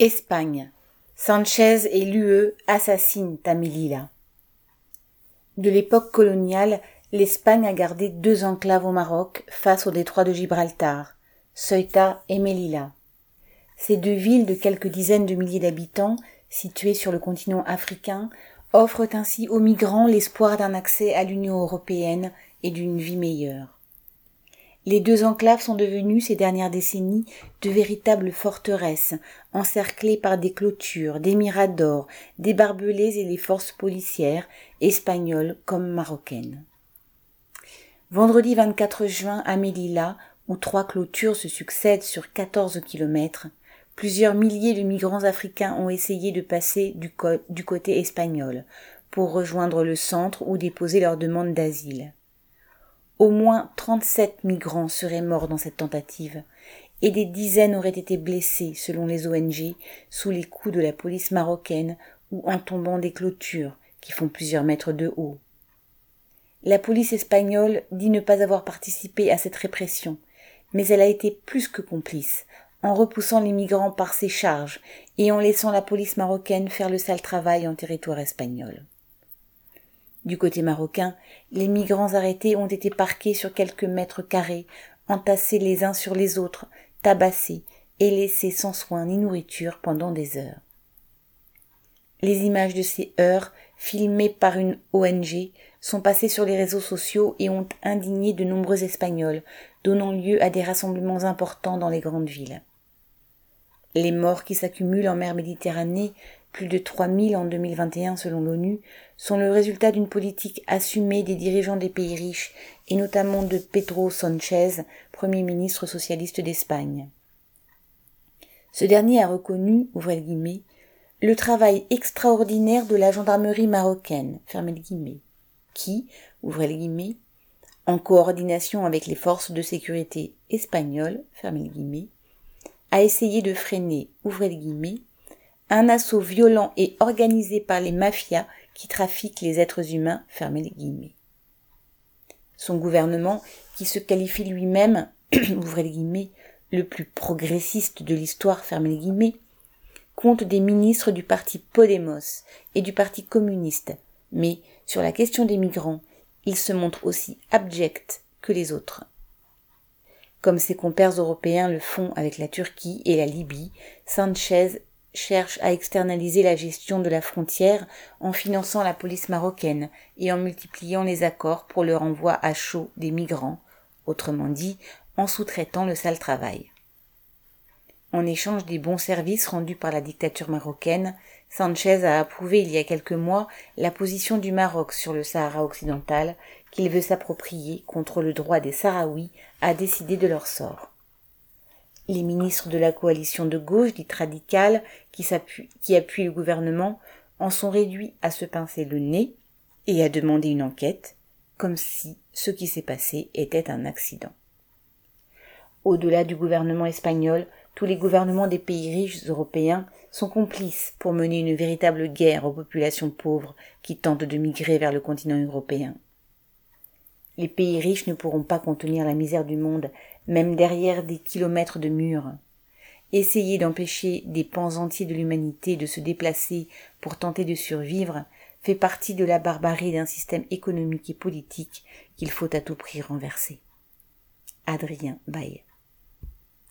Espagne. Sanchez et l'UE assassinent Tamilila. De l'époque coloniale, l'Espagne a gardé deux enclaves au Maroc face au détroit de Gibraltar, Ceuta et Melilla. Ces deux villes de quelques dizaines de milliers d'habitants, situées sur le continent africain, offrent ainsi aux migrants l'espoir d'un accès à l'Union européenne et d'une vie meilleure. Les deux enclaves sont devenues ces dernières décennies de véritables forteresses, encerclées par des clôtures, des miradors, des barbelés et les forces policières, espagnoles comme marocaines. Vendredi 24 juin à Melilla, où trois clôtures se succèdent sur 14 kilomètres, plusieurs milliers de migrants africains ont essayé de passer du, du côté espagnol pour rejoindre le centre ou déposer leur demande d'asile. Au moins 37 migrants seraient morts dans cette tentative, et des dizaines auraient été blessés, selon les ONG, sous les coups de la police marocaine ou en tombant des clôtures qui font plusieurs mètres de haut. La police espagnole dit ne pas avoir participé à cette répression, mais elle a été plus que complice, en repoussant les migrants par ses charges et en laissant la police marocaine faire le sale travail en territoire espagnol. Du côté marocain, les migrants arrêtés ont été parqués sur quelques mètres carrés, entassés les uns sur les autres, tabassés et laissés sans soin ni nourriture pendant des heures. Les images de ces heures, filmées par une ONG, sont passées sur les réseaux sociaux et ont indigné de nombreux Espagnols, donnant lieu à des rassemblements importants dans les grandes villes. Les morts qui s'accumulent en mer Méditerranée plus de 3000 en 2021 selon l'ONU, sont le résultat d'une politique assumée des dirigeants des pays riches et notamment de Pedro Sanchez, Premier ministre socialiste d'Espagne. Ce dernier a reconnu, ouvrez le guillemets, le travail extraordinaire de la gendarmerie marocaine, fermez le guillemets, qui, ouvrez le guillemets, en coordination avec les forces de sécurité espagnoles, fermez le guillemets, a essayé de freiner, ouvrez le guillemets, un assaut violent et organisé par les mafias qui trafiquent les êtres humains, fermez les guillemets. Son gouvernement, qui se qualifie lui-même, le plus progressiste de l'histoire, fermez les guillemets, compte des ministres du parti Podemos et du parti communiste, mais sur la question des migrants, il se montre aussi abject que les autres. Comme ses compères européens le font avec la Turquie et la Libye, Sanchez cherche à externaliser la gestion de la frontière en finançant la police marocaine et en multipliant les accords pour le renvoi à chaud des migrants, autrement dit, en sous-traitant le sale travail. En échange des bons services rendus par la dictature marocaine, Sanchez a approuvé il y a quelques mois la position du Maroc sur le Sahara occidental qu'il veut s'approprier contre le droit des Sahraouis à décider de leur sort. Les ministres de la coalition de gauche, dite radicale, qui, qui appuie le gouvernement, en sont réduits à se pincer le nez et à demander une enquête, comme si ce qui s'est passé était un accident. Au-delà du gouvernement espagnol, tous les gouvernements des pays riches européens sont complices pour mener une véritable guerre aux populations pauvres qui tentent de migrer vers le continent européen. Les pays riches ne pourront pas contenir la misère du monde, même derrière des kilomètres de murs. Essayer d'empêcher des pans entiers de l'humanité de se déplacer pour tenter de survivre fait partie de la barbarie d'un système économique et politique qu'il faut à tout prix renverser. Adrien Baye